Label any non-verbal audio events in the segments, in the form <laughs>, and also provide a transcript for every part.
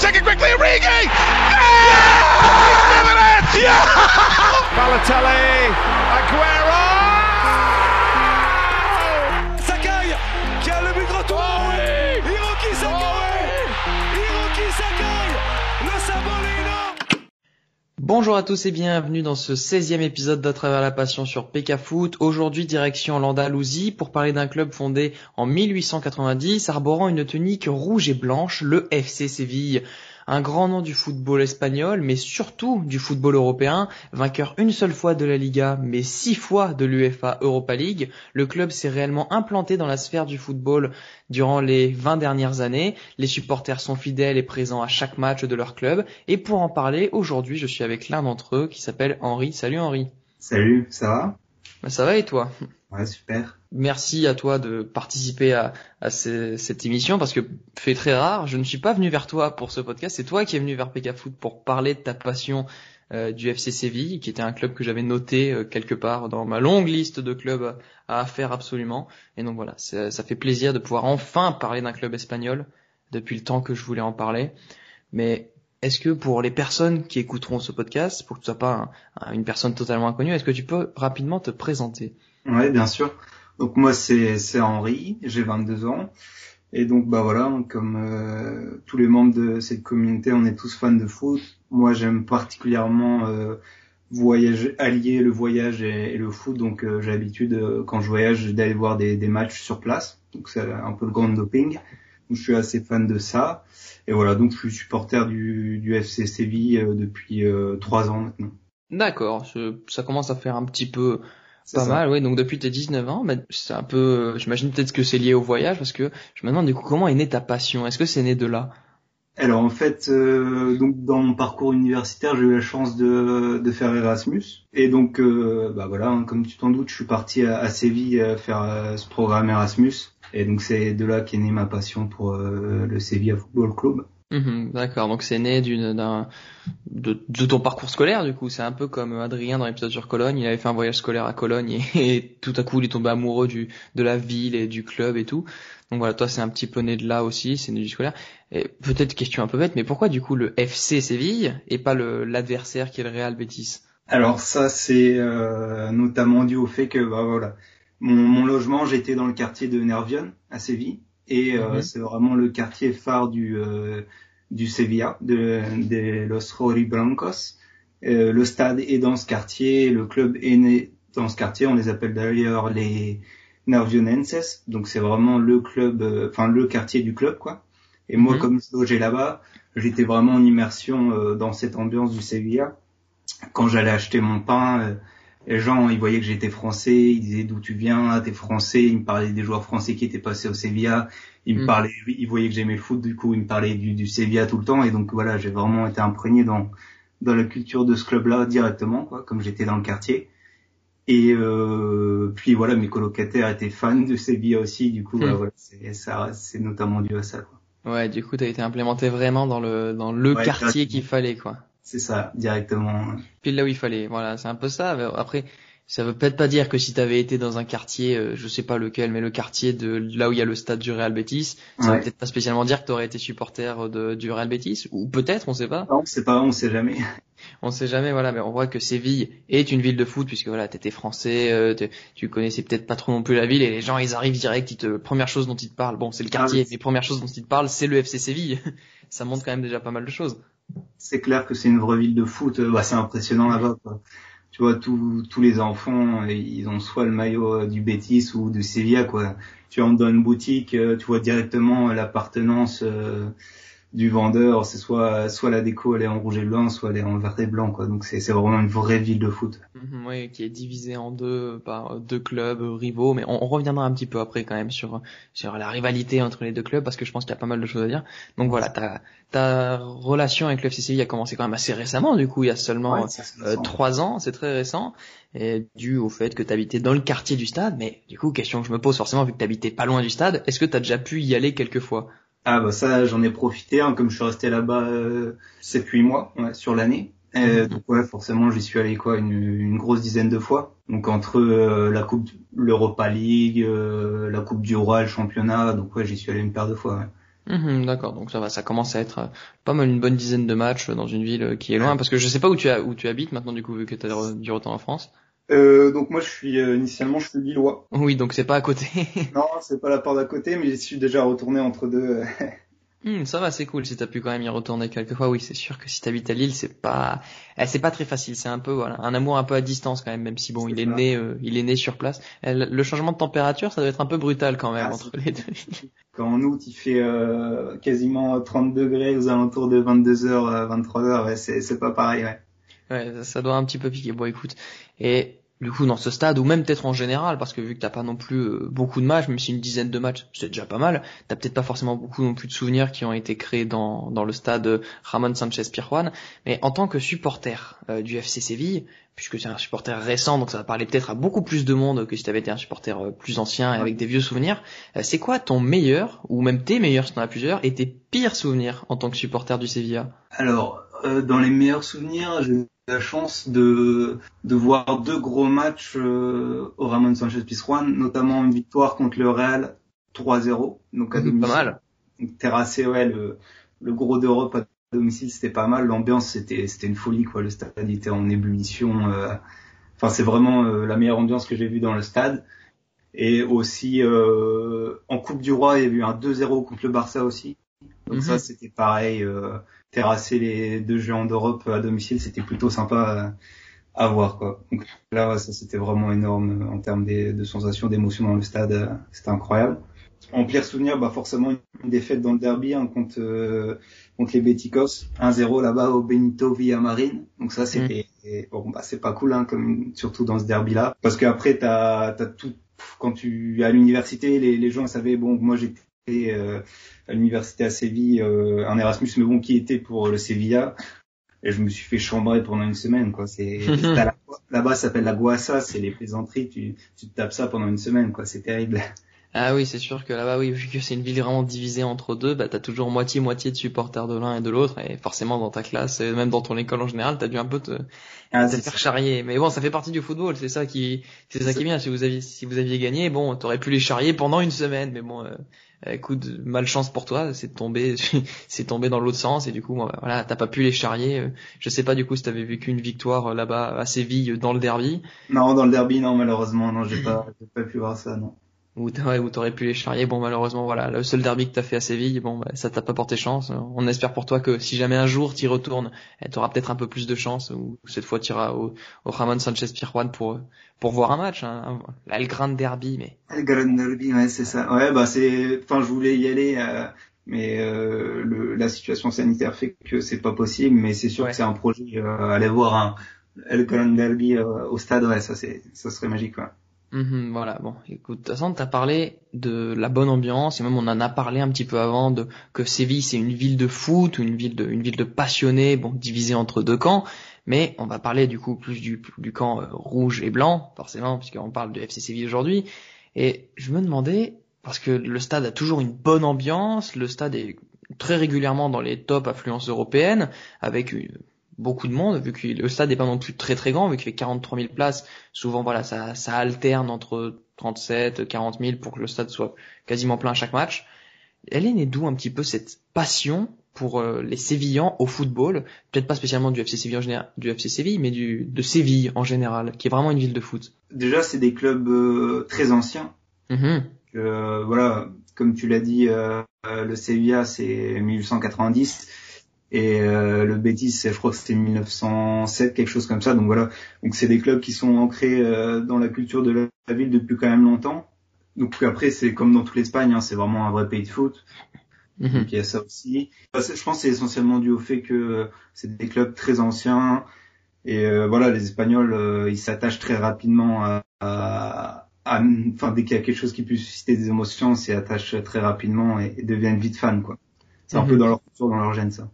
take it quickly, Origi! Yeah! He's doing it! Yeah! Balotelli, Aguero! Bonjour à tous et bienvenue dans ce 16e épisode d'À travers la passion sur PK Foot. Aujourd'hui, direction l'Andalousie pour parler d'un club fondé en 1890 arborant une tunique rouge et blanche, le FC Séville. Un grand nom du football espagnol, mais surtout du football européen, vainqueur une seule fois de la Liga, mais six fois de l'UEFA Europa League, le club s'est réellement implanté dans la sphère du football durant les 20 dernières années. Les supporters sont fidèles et présents à chaque match de leur club. Et pour en parler, aujourd'hui, je suis avec l'un d'entre eux qui s'appelle Henri. Salut Henri. Salut, ça va? Ben, Ça va et toi? Ouais, super. Merci à toi de participer à, à ce- cette émission parce que fait très rare, je ne suis pas venu vers toi pour ce podcast, c'est toi qui es venu vers PK pour parler de ta passion euh, du FC Séville, qui était un club que j'avais noté euh, quelque part dans ma longue liste de clubs à, faire absolument. Et donc voilà, ça, fait plaisir de pouvoir enfin parler d'un club espagnol depuis le temps que je voulais en parler. Mais est-ce que pour les personnes qui écouteront ce podcast, pour que tu sois pas un- un- une personne totalement inconnue, est-ce que tu peux rapidement te présenter? Ouais, bien sûr. Donc moi c'est c'est Henri, j'ai 22 ans et donc bah voilà, comme euh, tous les membres de cette communauté, on est tous fans de foot. Moi j'aime particulièrement euh, voyager, allier le voyage et, le foot. Donc euh, j'ai l'habitude euh, quand je voyage d'aller voir des, des matchs sur place. Donc c'est un peu le grand doping. Donc je suis assez fan de ça. Et voilà, donc je suis supporter du, du FC Séville euh, depuis euh, trois ans maintenant. D'accord, ça commence à faire un petit peu pas ça. mal, oui. Donc depuis tes 19 ans, mais c'est un peu, euh, j'imagine peut-être que c'est lié au voyage parce que je me demande du coup comment est née ta passion? Est-ce que c'est né de là? Alors en fait, euh, donc dans mon parcours universitaire, j'ai eu la chance de, de faire Erasmus. Et donc, euh, bah voilà, hein, comme tu t'en doutes, je suis parti à, à Séville faire euh, ce programme Erasmus. Et donc c'est de là qu'est née ma passion pour le Sevilla Football Club. Mhm, D'accord, donc c'est né d'une d'un de, de ton parcours scolaire du coup. C'est un peu comme Adrien dans l'épisode sur Cologne. Il avait fait un voyage scolaire à Cologne <laughs> et, tout à coup il est tombé amoureux du de la ville et du club et tout. Donc voilà, toi c'est un petit peu né de là aussi, c'est né du scolaire. Et peut-être question un peu bête, mais pourquoi du coup le FC Séville et pas le l'adversaire qui est le Real Betis? Alors ça, c'est euh, notamment dû au fait que bah voilà, mon, mon logement, j'étais dans le quartier de Nervión à Séville, et euh, Mhm. c'est vraiment le quartier phare du euh, du Sevilla, de, de los Rojiblancos. Euh, le stade est dans ce quartier, le club est né dans ce quartier. On les appelle d'ailleurs les Nervionenses, donc c'est vraiment le club, euh, enfin le quartier du club quoi. Et moi, Mhm. comme je logeais là-bas, j'étais vraiment en immersion euh, dans cette ambiance du Sevilla quand j'allais acheter mon pain, les gens ils voyaient que j'étais français, ils disaient d'où tu viens, t'es français, ils me parlaient des joueurs français qui étaient passés au Sevilla, ils me Mm. parlaient, ils voyaient que j'aimais le foot, du coup ils me parlaient du, du Sevilla tout le temps et donc voilà j'ai vraiment été imprégné dans dans la culture de ce club-là directement quoi, comme j'étais dans le quartier. Et euh, puis voilà mes colocataires étaient fans de Sevilla aussi, du coup Mm. bah, voilà c'est ça c'est notamment dû à ça quoi. Ouais, du coup t'as été implémenté vraiment dans le dans le Ouais, quartier qu'il fallait quoi. C'est ça directement. Pile là où il fallait. Voilà, c'est un peu ça. Après, ça veut peut-être pas dire que si t'avais été dans un quartier, euh, je sais pas lequel, mais le quartier de là où il y a le stade du Real Betis, ça Ouais. veut peut-être pas spécialement dire que t'aurais été supporter de, du Real Betis, ou peut-être, on sait pas. Non, c'est pas, on sait jamais. <laughs> On sait jamais, voilà, mais on voit que Séville est une ville de foot puisque voilà, t'étais français, euh, tu connaissais peut-être pas trop non plus la ville et les gens ils arrivent direct, ils te, première chose dont ils te parlent, bon c'est le quartier, Ah oui. mais première chose dont ils te parlent c'est le FC Séville. <laughs> ça montre quand même déjà pas mal de choses. C'est clair que c'est une vraie ville de foot. Euh, Bah, c'est impressionnant là-bas. Tu vois, tous tous les enfants, euh, ils ont soit le maillot euh, du Betis ou du Sevilla. Quoi. Tu entres dans une boutique, tu vois directement l'appartenance du vendeur. C'est soit soit la déco elle est en rouge et blanc, soit elle est en vert et blanc. Quoi. Donc c'est c'est vraiment une vraie ville de foot. Mhm, Oui, qui est divisé en deux par deux clubs rivaux, mais on, on reviendra un petit peu après quand même sur sur la rivalité entre les deux clubs parce que je pense qu'il y a pas mal de choses à dire. Donc voilà, ta ta relation avec le FC Séville a commencé quand même assez récemment, du coup il y a seulement Ouais, euh, trois ans, c'est très récent, et dû au fait que tu habitais dans le quartier du stade. Mais du coup, question que je me pose forcément vu que tu habitais pas loin du stade, est-ce que tu as déjà pu y aller quelques fois Ah bah ça, j'en ai profité, hein, comme je suis resté là-bas euh, 7-8 mois ouais, sur l'année. Euh, Mhm. Donc ouais, forcément, j'y suis allé quoi, une, une grosse dizaine de fois. Donc entre euh, la coupe, l'Europa League, euh, la Coupe du Roi, le championnat, donc ouais, j'y suis allé une paire de fois. ouais. Mhm, d'accord, donc ça va, ça commence à être euh, pas mal une bonne dizaine de matchs dans une ville qui est loin, parce que je sais pas où tu as où tu habites maintenant du coup vu que tu as du retour en France. Euh, donc moi je suis initialement je suis lillois. <laughs> Oui, donc c'est pas à côté. <laughs> non, c'est pas la part d'à côté, mais je suis déjà retourné entre deux. <laughs> Hmm, ça va, c'est cool. Si t'as pu quand même y retourner quelques fois, oui, c'est sûr que si t'habites à Lille, c'est pas, eh, c'est pas très facile. C'est un peu, voilà, un amour un peu à distance quand même, même si bon, il est né, euh, il est né sur place. Eh, le changement de température, ça doit être un peu brutal quand même ah, entre les deux. Quand en août il fait euh, quasiment 30 degrés aux alentours de 22h, 23h, ouais, c'est, c'est pas pareil, ouais. Ouais, ça doit un petit peu piquer. Bon, écoute, et du coup dans ce stade ou même peut-être en général parce que vu que t'as pas non plus euh, beaucoup de matchs même si une dizaine de matchs c'est déjà pas mal t'as peut-être pas forcément beaucoup non plus de souvenirs qui ont été créés dans, dans le stade Ramon Sanchez Pirjuan mais en tant que supporter euh, du FC Séville puisque c'est un supporter récent donc ça va parler peut-être à beaucoup plus de monde que si t'avais été un supporter euh, plus ancien et avec des vieux souvenirs c'est quoi ton meilleur ou même tes meilleurs si t'en as plusieurs et tes pires souvenirs en tant que supporter du Sevilla alors dans les meilleurs souvenirs je la chance de, de voir deux gros matchs euh, au Ramon Sanchez Pizjuan, notamment une victoire contre le Real 3-0, donc à domicile. Pas mal. terrassé, ouais, le, le gros d'Europe à domicile, c'était pas mal. L'ambiance, c'était, c'était une folie, quoi. Le stade était en ébullition. Euh, enfin, c'est vraiment euh, la meilleure ambiance que j'ai vue dans le stade. Et aussi, en Coupe du Roi, il y a eu un 2-0 contre le Barça aussi. Donc ça, mhm. c'était pareil terrasser les deux géants d'Europe à domicile, c'était plutôt sympa à, voir quoi. Donc là, ça c'était vraiment énorme en termes de, sensations, d'émotions dans le stade, c'était incroyable. En pire souvenir, bah forcément une défaite dans le derby hein, contre euh, contre les Beticos, 1-0 là-bas au Benito Villamarin. Donc ça c'était mm. bon bah c'est pas cool hein, comme surtout dans ce derby là parce qu'après t'as t'as tout quand tu à l'université les, les gens savaient bon moi j'étais euh, à l'université à Séville euh, un Erasmus, mais bon, qui était pour le Sevilla. Et je me suis fait chambrer pendant une semaine, quoi. C'est <laughs> là-bas, ça s'appelle la guassa, c'est les plaisanteries. Tu, tu te tapes ça pendant une semaine, quoi. C'est terrible. Ah oui, c'est sûr que là-bas, oui, vu que c'est une ville vraiment divisée entre deux, bah t'as toujours moitié-moitié de supporters de l'un et de l'autre, et forcément dans ta classe, et même dans ton école en général, t'as dû un peu te, ah, te faire charrier. Mais bon, ça fait partie du football, c'est ça qui, c'est ça qui est bien. Si vous aviez, si vous aviez gagné, bon, t'aurais pu les charrier pendant une semaine, mais bon, euh, écoute, malchance pour toi, c'est tombé, <laughs> c'est tombé dans l'autre sens, et du coup, voilà, t'as pas pu les charrier. Je sais pas du coup si t'avais vécu une victoire euh, là-bas à Séville dans le derby. Non, dans le derby, non, malheureusement, non, j'ai pas, j'ai pas pu voir ça, non où t'aurais pu les charrier. Bon, malheureusement, voilà, le seul derby que t'as fait à Séville, bon, bah, ça t'a pas porté chance. On espère pour toi que si jamais un jour t'y retournes, t'auras peut-être un peu plus de chance, ou cette fois t'iras au, au Ramon Sanchez Pirjuan pour pour voir un match, hein, El Grand Derby, mais. El Grand Derby, ouais, c'est ça. Ouais, bah c'est, enfin, je voulais y aller. Euh, mais euh, le, la situation sanitaire fait que c'est pas possible, mais c'est sûr que c'est un projet. Euh, aller voir un El Grand Derby euh, au stade, ouais, ça c'est, ça serait magique, quoi. Mhm, voilà, bon, écoute, de toute façon, t'as parlé de la bonne ambiance, et même on en a parlé un petit peu avant de que Séville c'est une ville de foot, une ville de, une ville de passionnés, bon, divisée entre deux camps, mais on va parler du coup plus du, du camp euh, rouge et blanc, forcément, puisqu'on parle de FC Séville aujourd'hui, et je me demandais, parce que le stade a toujours une bonne ambiance, le stade est très régulièrement dans les top affluences européennes, avec beaucoup de monde, vu que le stade n'est pas non plus très très grand, vu qu'il fait 43 000 places. Souvent, voilà, ça, ça alterne entre 37, 40 000 pour que le stade soit quasiment plein à chaque match. Elle est née d'où un petit peu cette passion pour euh, les Sévillans au football, peut-être pas spécialement du FC Séville en général, du FC Séville, mais du de Séville en général, qui est vraiment une ville de foot. Déjà, c'est des clubs euh, très anciens. Mm-hmm. Euh, voilà, comme tu l'as dit, le Sevilla c'est 1890 et euh, le Betis je crois que c'était 1907 quelque chose comme ça donc voilà donc c'est des clubs qui sont ancrés euh, dans la culture de la ville depuis quand même longtemps donc après c'est comme dans toute l'Espagne hein, c'est vraiment un vrai pays de foot mhm. donc il y a ça aussi je pense que c'est essentiellement dû au fait que c'est des clubs très anciens et euh, voilà les Espagnols ils s'attachent très rapidement à, à, enfin dès qu'il y a quelque chose qui peut susciter des émotions, s'y attachent très rapidement et, deviennent vite fans quoi. C'est un peu mhm. dans leur culture, dans leur gène ça.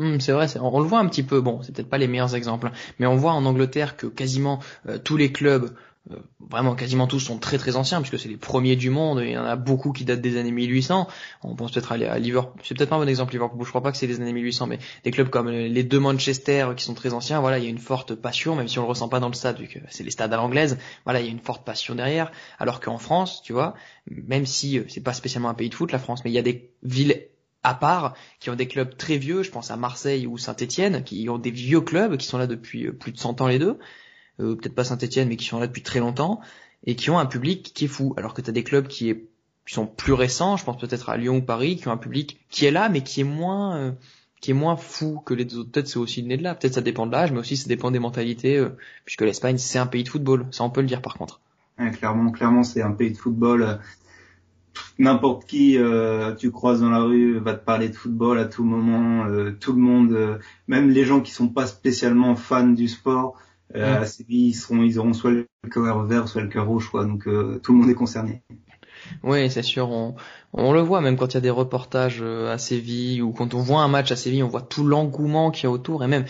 Hmm, c'est vrai, on, le voit un petit peu. Bon, c'est peut-être pas les meilleurs exemples, hein, mais on voit en Angleterre que quasiment euh, tous les clubs, euh, vraiment quasiment tous, sont très très anciens puisque c'est les premiers du monde. il y en a beaucoup qui datent des années 1800. On pense peut-être aller à Liverpool. C'est peut-être pas un bon exemple Liverpool. Je crois pas que c'est des années 1800, mais des clubs comme les deux Manchester qui sont très anciens. Voilà, il y a une forte passion, même si on le ressent pas dans le stade vu que c'est les stades à l'anglaise. Voilà, il y a une forte passion derrière. Alors qu'en France, tu vois, même si euh, c'est pas spécialement un pays de foot, la France, mais il y a des villes à part, qui ont des clubs très vieux, je pense à Marseille ou Saint-Etienne, qui ont des vieux clubs, qui sont là depuis euh, plus de 100 ans les deux, euh, peut-être pas Saint-Etienne, mais qui sont là depuis très longtemps, et qui ont un public qui est fou, alors que tu as des clubs qui, sont plus récents, je pense peut-être à Lyon ou Paris, qui ont un public qui est là, mais qui est moins... Euh, qui est moins fou que les autres. Peut-être c'est aussi né de là. Peut-être ça dépend de l'âge, mais aussi ça dépend des mentalités, puisque l'Espagne c'est un pays de football. Ça on peut le dire par contre. clairement, clairement c'est un pays de football n'importe qui euh, tu croises dans la rue va te parler de football à tout moment. Euh, tout le monde, euh, même les gens qui sont pas spécialement fans du sport, à Séville, ils seront, ils auront soit le cœur vert, soit le cœur rouge, quoi. Donc tout le monde est concerné. Oui, c'est sûr. On, on, le voit même quand il y a des reportages à Séville ou quand on voit un match à Séville, on voit tout l'engouement qu'il y a autour. Et même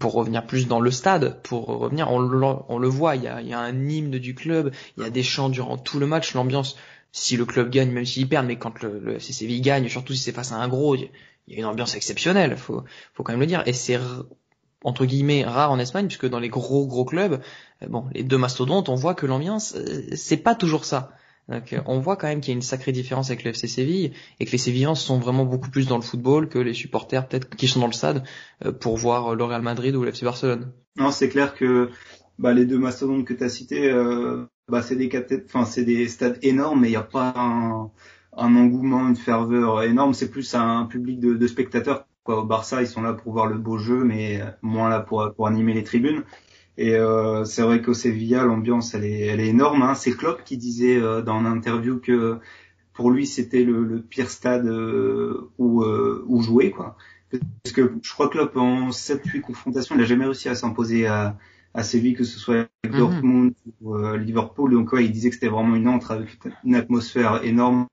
pour revenir plus dans le stade, pour revenir, on le, on le voit. Il y, a, il y a un hymne du club, il y a des chants durant tout le match. L'ambiance si le club gagne, même s'il perd, mais quand le, le CCV gagne, surtout si c'est face à un gros, il y a une ambiance exceptionnelle, faut, faut quand même le dire. Et c'est entre guillemets rare en Espagne, puisque dans les gros gros clubs, euh, bon, les deux mastodontes, on voit que l'ambiance, euh, c'est pas toujours ça. Donc, euh, on voit quand même qu'il y a une sacrée différence avec le FC Séville et que les Sévillans sont vraiment beaucoup plus dans le football que les supporters peut-être qui sont dans le stade pour voir le Real Madrid ou le FC Barcelone. Non, c'est clair que bah, les deux mastodontes que tu as cités, bah, c'est des stades énormes, mais il n'y a pas un, engouement, une ferveur énorme. C'est plus un public de, spectateurs. Au Barça, ils sont là pour voir le beau jeu, mais moins là pour, pour animer les tribunes. Et euh, c'est vrai qu'au Sevilla, l'ambiance, elle est, elle est énorme. Hein. C'est Klopp qui disait euh, dans l'interview que pour lui, c'était le, le, pire stade euh, où, euh, où jouer. Quoi. Parce que je crois que Klopp, en 7-8 confrontations, il n'a jamais réussi à s'imposer à, à Séville, que ce soit avec mhm. Dortmund ou euh, Liverpool. Donc ouais, il disait que c'était vraiment une entre avec une atmosphère énorme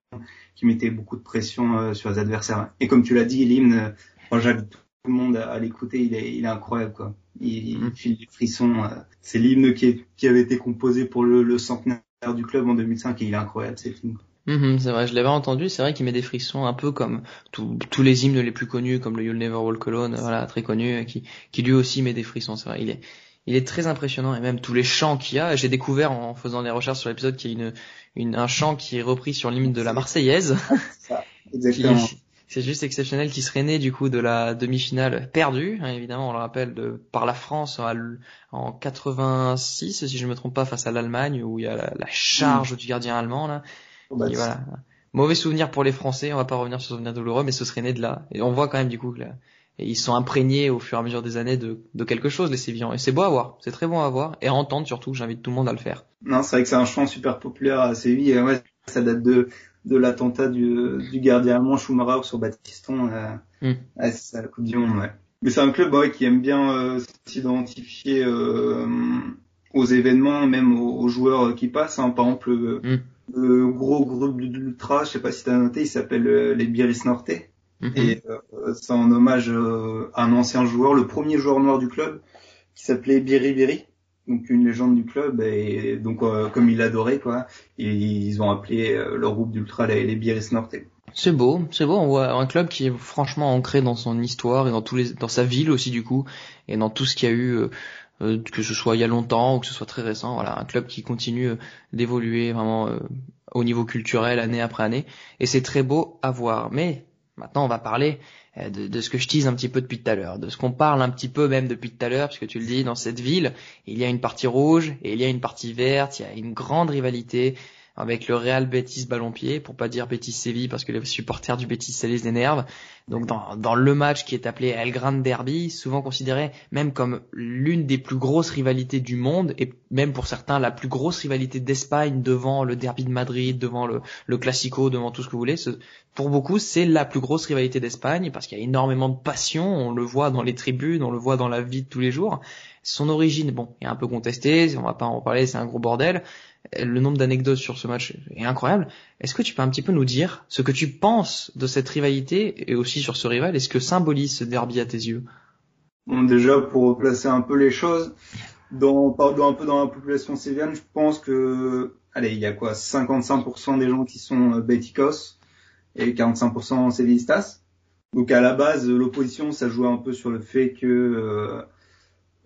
qui mettait beaucoup de pression euh, sur les adversaires. Et comme tu l'as dit, l'hymne, moi j'invite tout le monde à, l'écouter, il est, il est incroyable quoi. Il, il mhm. file des frissons. Euh. c'est l'hymne qui, qui avait été composé pour le, le, centenaire du club en 2005 et il est incroyable cet hymne. Mhm, c'est vrai, je l'avais entendu, c'est vrai qu'il met des frissons un peu comme tous les hymnes les plus connus, comme le You'll Never Walk Alone, voilà, très connu, qui, qui lui aussi met des frissons, c'est vrai, il est, il est très impressionnant et même tous les chants qu'il y a. J'ai découvert en faisant des recherches sur l'épisode qu'il y a une, une, un chant qui est repris sur l'hymne de la Marseillaise. <laughs> C'est juste exceptionnel qui serait né du coup de la demi-finale perdue, hein, évidemment on le rappelle, de, par la France en 86 si je ne me trompe pas face à l'Allemagne où il y a la, charge du gardien allemand là. Oh, bah, voilà. Mauvais souvenir pour les Français, on va pas revenir sur ce souvenir douloureux, mais ce serait né de là. Et on voit quand même du coup que et ils sont imprégnés au fur et à mesure des années de, de quelque chose, les Sévillans. Et c'est beau à voir, c'est très bon à voir, et à entendre surtout, j'invite tout le monde à le faire. Non, c'est vrai que c'est un chant super populaire à Séville, et ouais, ça date de, de l'attentat du, du gardien allemand Schumacher sur Baptiston, euh, mm. c'est ça, la Coupe du Monde, ouais. Mais c'est un club ouais, qui aime bien euh, s'identifier euh, aux événements, même aux, joueurs qui passent. Hein. Par exemple, le, mm. le gros groupe d'ultra, je sais pas si tu as noté, il s'appelle les Biris Norte. Mhm. Et euh, c'est en hommage euh, à un ancien joueur, le premier joueur noir du club, qui s'appelait Biri Biri, donc une légende du club. Et donc euh, comme il l'adorait, quoi, et ils ont appelé leur groupe d'ultra les, les Biris Norte. C'est beau, c'est beau. On voit un club qui est franchement ancré dans son histoire et dans tous les, dans sa ville aussi du coup, et dans tout ce qu'il y a eu. que ce soit il y a longtemps ou que ce soit très récent, voilà, un club qui continue d'évoluer vraiment au niveau culturel année après année, et c'est très beau à voir. Mais Maintenant, on va parler euh, de, ce que je tease un petit peu depuis tout à l'heure, de ce qu'on parle un petit peu même depuis tout à l'heure, puisque tu le dis, dans cette ville, il y a une partie rouge et il y a une partie verte, il y a une grande rivalité avec le Real Betis Ballon-Pied, pour pas dire Betis Séville parce que les supporters du Betis ça les. Donc dans, dans le match qui est appelé El Grand Derby, souvent considéré même comme l'une des plus grosses rivalités du monde et même pour certains la plus grosse rivalité d'Espagne devant le Derby de Madrid, devant le, le Classico, devant tout ce que vous voulez. pour beaucoup, c'est la plus grosse rivalité d'Espagne parce qu'il y a énormément de passion, on le voit dans les tribunes, on le voit dans la vie de tous les jours. Son origine, bon, est un peu contestée, on va pas en parler, c'est un gros bordel le nombre d'anecdotes sur ce match est incroyable. Est-ce que tu peux un petit peu nous dire ce que tu penses de cette rivalité et aussi sur ce rival? Et ce que symbolise ce derby à tes yeux? Bon, déjà pour placer un peu les choses, dans, un peu dans la population sévienne, je pense que, allez, il y a quoi, 55% des gens qui sont euh, béticos et 45% sévillistas. Donc à la base, l'opposition, ça jouait un peu sur le fait que euh,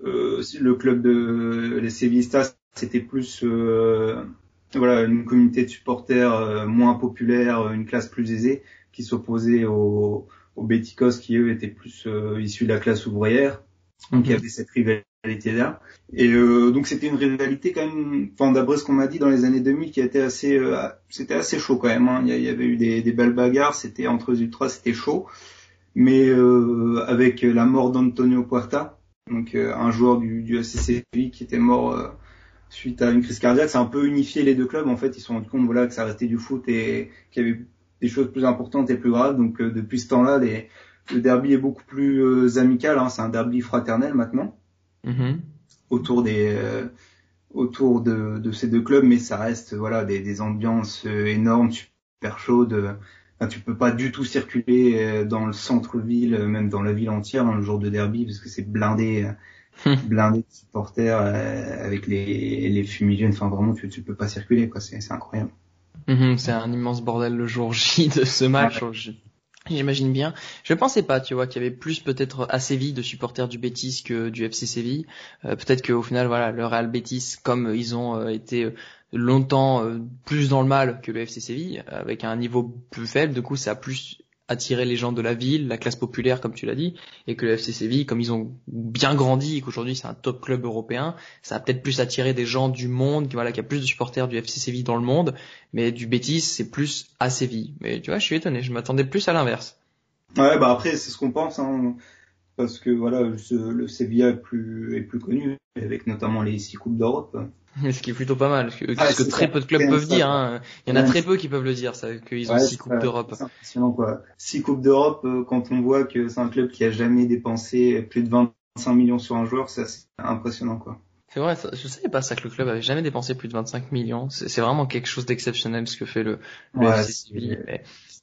euh, le club de les sévillistas c'était plus euh, voilà une communauté de supporters euh, moins populaire, une classe plus aisée, qui s'opposaient aux, aux Béticos qui eux étaient plus issus de la classe ouvrière. Donc il y avait cette rivalité là. Et donc c'était une rivalité quand même, enfin d'après ce qu'on m'a dit dans les années 2000, qui a été assez, c'était assez chaud quand même. Hein. Il, y avait eu des, des belles bagarres, c'était entre les ultras, c'était chaud. Mais avec la mort d'Antonio Puerta, donc un joueur du, du qui était mort suite à une crise cardiaque, c'est un peu unifié les deux clubs. En fait, ils se sont rendus compte voilà que ça restait du foot et qu'il y avait des choses plus importantes et plus graves. Donc euh, depuis ce temps-là, le derby est beaucoup plus euh, amical. Hein. C'est un derby fraternel maintenant mm-hmm. autour des euh, autour de, de, ces deux clubs, mais ça reste voilà des, des ambiances énormes, super chaudes. Enfin, tu peux pas du tout circuler dans le centre-ville, même dans la ville entière, hein, le jour de derby, parce que c'est blindé <laughs> blindé de supporters euh, avec les, les fumigènes. Enfin, vraiment, tu, tu peux pas circuler, quoi. C'est, c'est incroyable. Mhm, c'est un immense bordel le jour J <laughs> de ce match. J'imagine bien. Je pensais pas, tu vois, qu'il y avait plus peut-être à Séville de supporters du Betis que du FC Séville. Euh, peut-être qu'au final, voilà, le Real Betis, comme ils ont euh, été longtemps plus dans le mal que le FC Séville, avec un niveau plus faible, du coup, ça a plus attirer les gens de la ville, la classe populaire comme tu l'as dit, et que le FC Séville, comme ils ont bien grandi et qu'aujourd'hui c'est un top club européen, ça a peut-être plus attiré des gens du monde, voilà, qui a plus de supporters du FC Séville dans le monde, mais du Betis c'est plus à Séville. Mais tu vois, je suis étonné, je m'attendais plus à l'inverse. Ouais, bah après c'est ce qu'on pense, hein, parce que voilà, le, le Sevilla est plus est plus connu, avec notamment les six coupes d'Europe. <laughs> Ce qui est plutôt pas mal, parce que, ah, très peu de clubs peuvent dire. Hein. Il y en a très peu qui peuvent le dire, ça, qu'ils ont six coupes d'Europe. C'est impressionnant quoi. Six coupes d'Europe, euh, quand on voit que c'est un club qui a jamais dépensé plus de 25 millions sur un joueur, c'est impressionnant quoi. C'est vrai, je savais pas ça que le club avait jamais dépensé plus de 25 millions. C'est vraiment quelque chose d'exceptionnel ce que fait le, le FC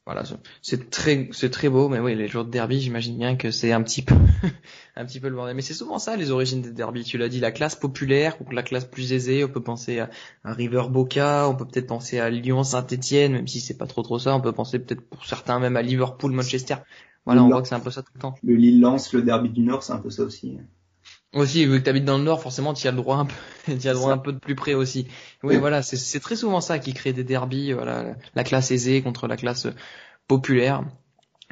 voilà, c'est très, c'est très beau, mais oui, les jours de derby, j'imagine bien que c'est un petit peu, <laughs> un petit peu le bordel. Mais c'est souvent ça, les origines des derby. Tu l'as dit, la classe populaire ou la classe plus aisée. On peut penser à, un River Boca, on peut peut-être penser à Lyon, Saint-Etienne, même si c'est pas trop trop ça. On peut penser peut-être pour certains même à Liverpool, Manchester. Voilà, on voit que c'est un peu ça tout le temps. Le Lille-Lens, le derby du Nord, c'est un peu ça aussi. Aussi, vu que tu habites dans le nord, forcément, tu as le droit un peu, <laughs> as le droit un peu de plus près aussi. Oui, voilà, c'est très souvent ça qui crée des derbies, voilà, la classe aisée contre la classe populaire.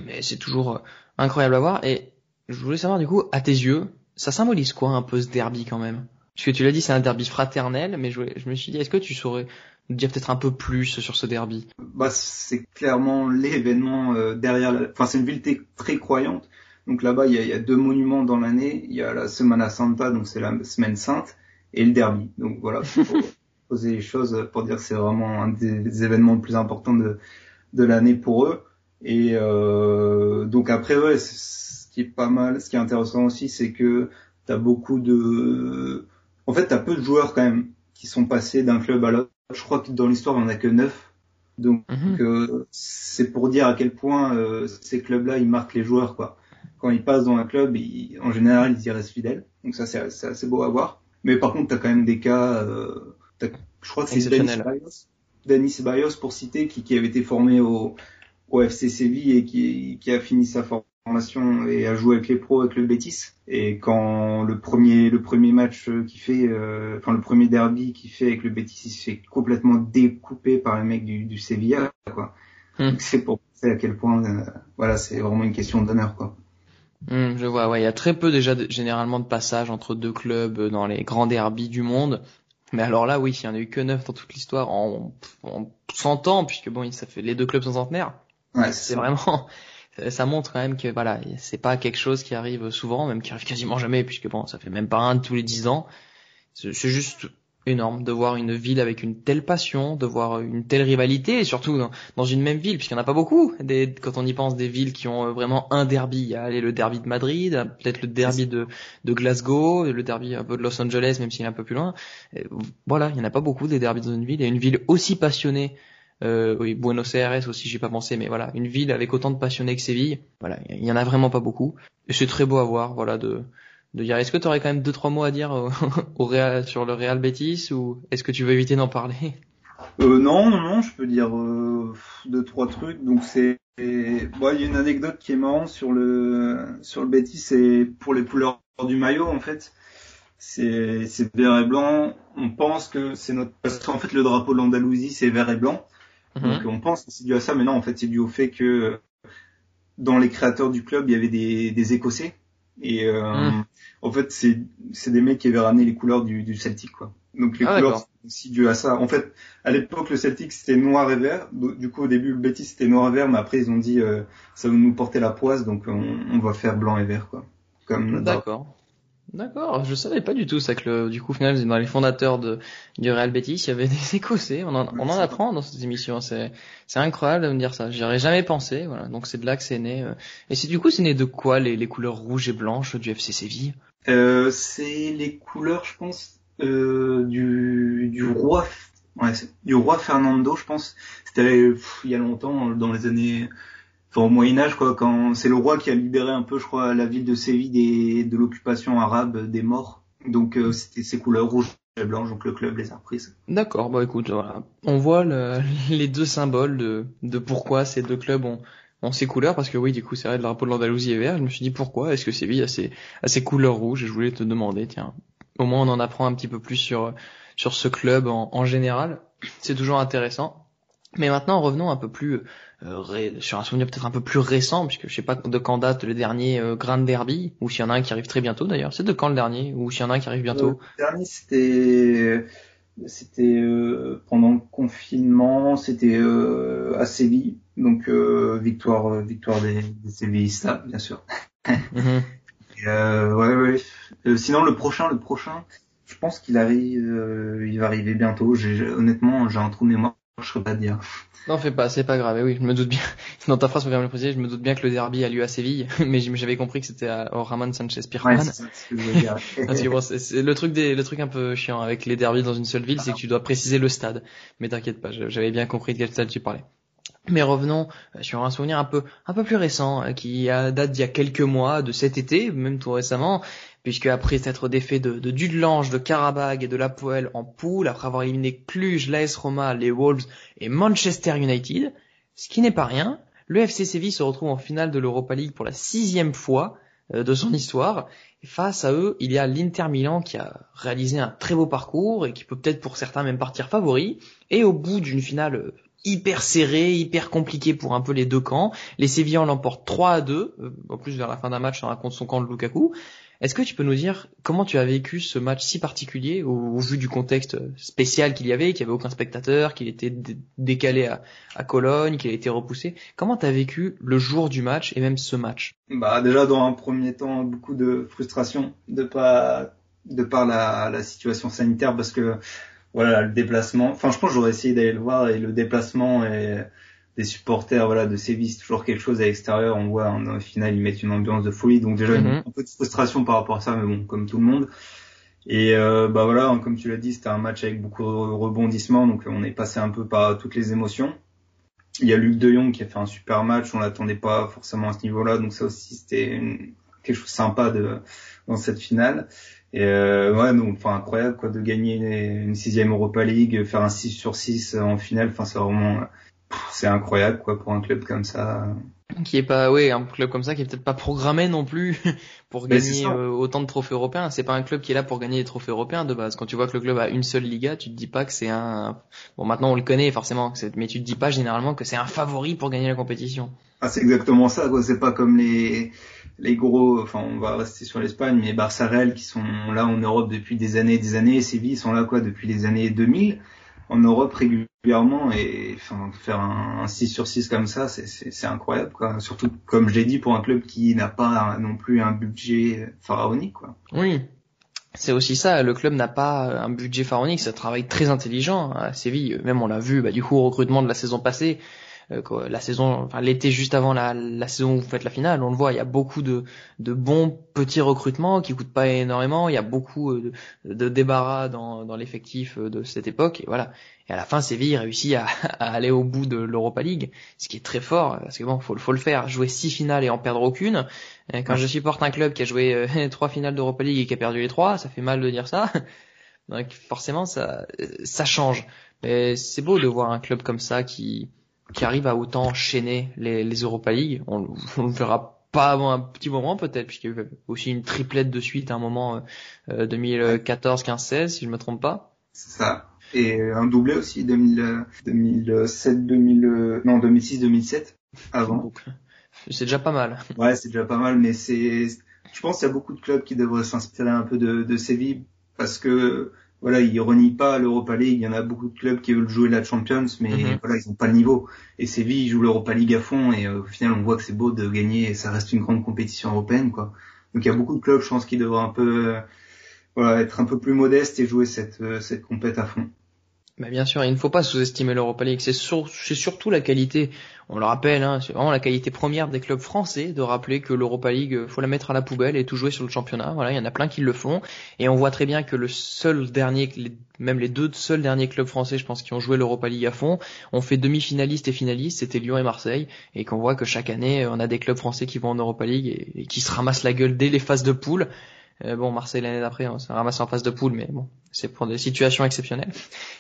Mais c'est toujours euh, incroyable à voir. Et je voulais savoir, du coup, à tes yeux, ça symbolise quoi un peu ce derby quand même? Parce que tu l'as dit, c'est un derby fraternel, mais je, je me suis dit, est-ce que tu saurais nous dire peut-être un peu plus sur ce derby? Bah, c'est clairement l'événement euh, derrière. La... Enfin, c'est une ville très croyante. Donc là-bas, il y, a, deux monuments dans l'année. Il y a la Semana Santa, donc c'est la semaine sainte, et le derby. Donc voilà, <laughs> pour poser les choses, pour dire que c'est vraiment un des, événements les plus importants de, de l'année pour eux. Et euh, donc après, ouais, ce qui est pas mal, ce qui est intéressant aussi, c'est que t'as beaucoup de, en fait, t'as peu de joueurs quand même qui sont passés d'un club à l'autre. Je crois que dans l'histoire, on en a que neuf. Donc mhm. euh, c'est pour dire à quel point euh, ces clubs-là, ils marquent les joueurs, quoi quand ils passent dans un club, en général, ils y restent fidèles. Donc ça, c'est assez beau à voir. Mais par contre, tu as quand même des cas, euh, je crois que c'est Denis Ceballos, Ceballos pour citer, qui, qui avait été formé au, au FC Séville et qui, qui a fini sa formation et a joué avec les pros avec le Betis. Et quand le premier le premier match qu'il fait, euh, enfin le premier derby qu'il fait avec le Betis, il se fait complètement découper par les mecs du, du Sevilla, quoi. Hmm. C'est pour c'est à quel point, euh, voilà, c'est vraiment une question d'honneur, quoi. Hmm, je vois, ouais, il y a très peu déjà généralement de passages entre deux clubs dans les grands derbies du monde. Mais alors là, oui, il y en a eu que neuf dans toute l'histoire en, en 100 ans, puisque bon, ça fait les deux clubs sont centenaires. Ouais, c'est vraiment, <laughs> ça montre quand même que voilà, c'est pas quelque chose qui arrive souvent, même qui arrive quasiment jamais, puisque bon, ça fait même pas un tous les dix ans. C'est juste énorme de voir une ville avec une telle passion, de voir une telle rivalité, et surtout dans, une même ville, puisqu'il n'y en a pas beaucoup. Des, quand on y pense, des villes qui ont euh, vraiment un derby. Il y a le derby de Madrid, peut-être le derby de, de, Glasgow, le derby un peu de Los Angeles, même s'il est un peu plus loin. voilà, il n'y en a pas beaucoup des derbys dans une ville. Et une ville aussi passionnée, euh, oui, Buenos Aires aussi, j'ai pas pensé, mais voilà, une ville avec autant de passionnés que Séville, voilà, il y en a vraiment pas beaucoup. Et c'est très beau à voir, voilà, de de dire est-ce que tu aurais quand même deux trois mots à dire <laughs> au, Real, sur le Real Betis ou est-ce que tu veux éviter d'en parler? <laughs> Euh, non, non, non, je peux dire euh, deux trois trucs. Donc c'est, bon, il y a une anecdote qui est marrante sur le sur le Betis, c'est pour les couleurs du maillot en fait. C'est c'est vert et blanc. On pense que c'est notre parce qu'en fait le drapeau de l'Andalousie c'est vert et blanc, Mhm. Donc on pense que c'est dû à ça, mais non, en fait, c'est dû au fait que dans les créateurs du club, il y avait des, des Écossais. Et euh, mhm. en fait, c'est c'est des mecs qui avaient ramené les couleurs du, du Celtic, quoi. Donc les ah, couleurs, c'est aussi dû à ça. En fait, à l'époque, le Celtic c'était noir et vert. Du coup, au début, le Betis c'était noir et vert, mais après ils ont dit euh, ça va nous porter la poisse, donc on, on va faire blanc et vert, quoi. Comme d'accord. D'accord, je savais pas du tout ça que le, du coup, au final, dans les fondateurs de, du Real Betis, il y avait <laughs> des Écossais. On en, on en apprend dans cette émission. C'est, c'est incroyable de me dire ça. J'y aurais jamais pensé. Voilà. Donc c'est de là que c'est né. Euh. Et c'est du coup, c'est né de quoi les, les couleurs rouges et blanches du FC Séville? Euh, C'est les couleurs, je pense, euh, du, du roi, ouais, du roi Fernando, je pense. C'était il y a longtemps, dans les années au Moyen Âge, quoi, quand c'est le roi qui a libéré un peu, je crois, la ville de Séville des, de l'occupation arabe des morts. Donc euh, c'était ces couleurs rouges et blanches, donc le club les a reprises. D'accord, bah écoute, voilà. on voit le, <laughs> les deux symboles de, de pourquoi ces deux clubs ont, ont ces couleurs, parce que oui, du coup, c'est vrai, le drapeau de l'Andalousie est vert. Je me suis dit pourquoi est-ce que Séville a ces, a ces couleurs rouges? Et je voulais te demander, tiens, au moins on en apprend un petit peu plus sur sur ce club en, en général. C'est toujours intéressant. Mais maintenant, revenons un peu plus euh, sur un souvenir peut-être un peu plus récent, puisque je sais pas de quand date le dernier euh, Grand Derby, ou s'il y en a un qui arrive très bientôt d'ailleurs. C'est de quand le dernier, ou s'il y en a un qui arrive bientôt? Le dernier, c'était c'était euh, pendant le confinement, c'était euh, à Séville, donc victoire victoire des, des Sévillistes, bien sûr. <laughs> Mhm. ouais, ouais. sinon, le prochain, le prochain, je pense qu'il arrive, il va arriver bientôt. Honnêtement, j'ai un trou de mémoire, je serais pas dire. Non, fais pas, c'est pas grave. oui, je me doute bien. <laughs> Dans ta phrase, même le préciser. Je me doute bien que le derby a lieu à Séville, <laughs> mais j'avais compris que c'était au Ramon Sanchez Pirman. Ouais, le truc des, le truc un peu chiant avec les derbys dans une seule ville, c'est que tu dois préciser le stade. Mais t'inquiète pas, j'avais bien compris de quel stade tu parlais. Mais revenons euh, sur un souvenir un peu un peu plus récent euh, qui date d'il y a quelques mois, de cet été, même tout récemment, puisque après s'être défait de, de Dudelange, de Karabag et de la Poel en poule, après avoir éliminé Cluj, l'AS Roma, les Wolves et Manchester United, ce qui n'est pas rien, le FC Séville se retrouve en finale de l'Europa League pour la sixième fois euh, de son histoire. Et face à eux, il y a l'Inter Milan qui a réalisé un très beau parcours et qui peut peut-être pour certains même partir favori. Et au bout d'une finale euh, hyper serrée, hyper compliquée pour un peu les deux camps, les Sévillans l'emportent 3 à 2, euh, en plus vers la fin d'un match on raconte son camp de Lukaku, est-ce que tu peux nous dire comment tu as vécu ce match si particulier au, vu du contexte spécial qu'il y avait, qu'il y avait aucun spectateur, qu'il était décalé à, à Cologne, qu'il a été repoussé? Comment tu as vécu le jour du match et même ce match? Bah déjà dans un premier temps beaucoup de frustration de pas de par la, la situation sanitaire parce que voilà le déplacement. Enfin je pense j'aurais essayé d'aller le voir et le déplacement des supporters voilà de Séville c'est toujours quelque chose à l'extérieur. On voit en, final ils mettent une ambiance de folie. Donc déjà mhm. un peu de frustration par rapport à ça mais bon comme tout le monde. Et euh, bah voilà hein, comme tu l'as dit c'était un match avec beaucoup de rebondissements. Donc on est passé un peu par toutes les émotions. Il y a Luc De Jong qui a fait un super match. On l'attendait pas forcément à ce niveau-là. Donc ça aussi c'était quelque chose de sympa de dans cette finale et euh, ouais donc enfin incroyable quoi de gagner une, sixième Europa League faire un 6 sur 6 en finale enfin c'est vraiment c'est incroyable quoi pour un club comme ça. Qui est pas, ouais, un club comme ça qui est peut-être pas programmé non plus <laughs> pour gagner euh, autant de trophées européens. C'est pas un club qui est là pour gagner des trophées européens de base. Quand tu vois que le club a une seule Liga, tu te dis pas que c'est un. Bon, maintenant on le connaît forcément, mais tu te dis pas généralement que c'est un favori pour gagner la compétition. Ah, c'est exactement ça. Quoi. C'est pas comme les les gros. Enfin, on va rester sur l'Espagne, mais Barça Real qui sont là en Europe depuis des années, et des années. Séville sont là quoi depuis les années 2000 en Europe régulièrement et enfin faire un, 6 sur 6 comme ça c'est incroyable quoi surtout comme j'ai dit pour un club qui n'a pas non plus un budget pharaonique quoi oui c'est aussi ça, le club n'a pas un budget pharaonique, c'est un travail très intelligent à Séville. Même on l'a vu, bah, du coup au recrutement de la saison passée, la saison, enfin l'été juste avant la, la, saison où vous faites la finale, on le voit, il y a beaucoup de, de bons petits recrutements qui coûtent pas énormément, il y a beaucoup euh, de, de débarras dans, dans l'effectif euh, de cette époque, et voilà. Et à la fin, Séville réussit à, <laughs> à aller au bout de l'Europa League, ce qui est très fort, parce que bon, faut, faut le faire, jouer six finales et en perdre aucune. Et quand je supporte un club qui a joué <laughs> trois finales d'Europa League et qui a perdu les trois, ça fait mal de dire ça. <laughs> Donc forcément, ça, ça change. Mais c'est beau de voir un club comme ça qui, qui arrive à autant enchaîner les, les Europa League. On, <laughs> on le verra pas avant un petit moment peut-être, puisqu'il y a eu aussi une triplette de suite à un moment euh, 2014, 15, 16, si je me trompe pas. C'est ça. Et un doublé aussi 2000, 2007, 2000, non 2006, 2007 avant. C'est déjà pas mal. <laughs> Ouais, c'est déjà pas mal, mais c'est, je pense qu'il y a beaucoup de clubs qui devraient s'inspirer un peu de, de Séville parce que voilà, ils renient pas l'Europa League. Il y en a beaucoup de clubs qui veulent jouer la Champions, mais mhm. voilà, ils ont pas le niveau. Et Séville joue l'Europa League à fond, et euh, au final, on voit que c'est beau de gagner, et ça reste une grande compétition européenne, quoi. Donc il y a beaucoup de clubs, je pense, qui devraient un peu, euh, voilà, être un peu plus modestes et jouer cette euh, cette compète à fond. Mais bien sûr, il ne faut pas sous-estimer l'Europa League. C'est surtout la qualité. On le rappelle, hein, c'est vraiment la qualité première des clubs français de rappeler que l'Europa League, faut la mettre à la poubelle et tout jouer sur le championnat. Voilà, il y en a plein qui le font. Et on voit très bien que le seul dernier, même les deux seuls derniers clubs français, je pense, qui ont joué l'Europa League à fond, ont fait demi-finalistes et finalistes. C'était Lyon et Marseille. Et qu'on voit que chaque année, on a des clubs français qui vont en Europa League et qui se ramassent la gueule dès les phases de poule. Euh, bon, Marseille l'année d'après, on s'est ramassé en phase de poule, mais bon, c'est pour des situations exceptionnelles.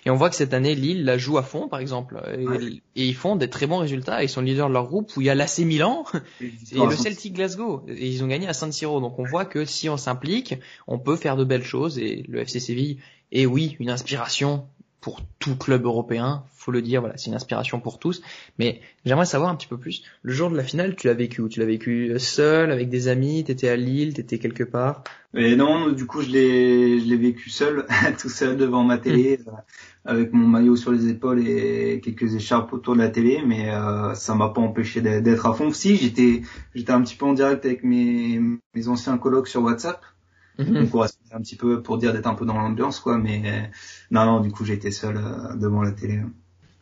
Et on voit que cette année, Lille la joue à fond, par exemple, et, ils font des très bons résultats. Ils sont leaders de leur groupe où il y a l'AC Milan <laughs> et, le Celtic Glasgow. Et ils ont gagné à San Siro. Donc on voit que si on s'implique, on peut faire de belles choses. Et le FC Séville est oui une inspiration pour tout club européen, faut le dire, voilà, c'est une inspiration pour tous. Mais j'aimerais savoir un petit peu plus. Le jour de la finale, tu l'as vécu où? Tu l'as vécu seul, avec des amis, t'étais à Lille, t'étais quelque part? Mais non, du coup je l'ai, je l'ai vécu seul, <laughs> tout seul devant ma télé, hmm. euh, avec mon maillot sur les épaules et quelques écharpes autour de la télé. Mais euh, ça m'a pas empêché d'être à fond. Si j'étais, j'étais un petit peu en direct avec mes, mes anciens colocs sur WhatsApp. Mm -hmm. un petit peu pour dire d'être un peu dans l'ambiance, quoi. Mais non, non, du coup, j'étais seul euh, devant la télé.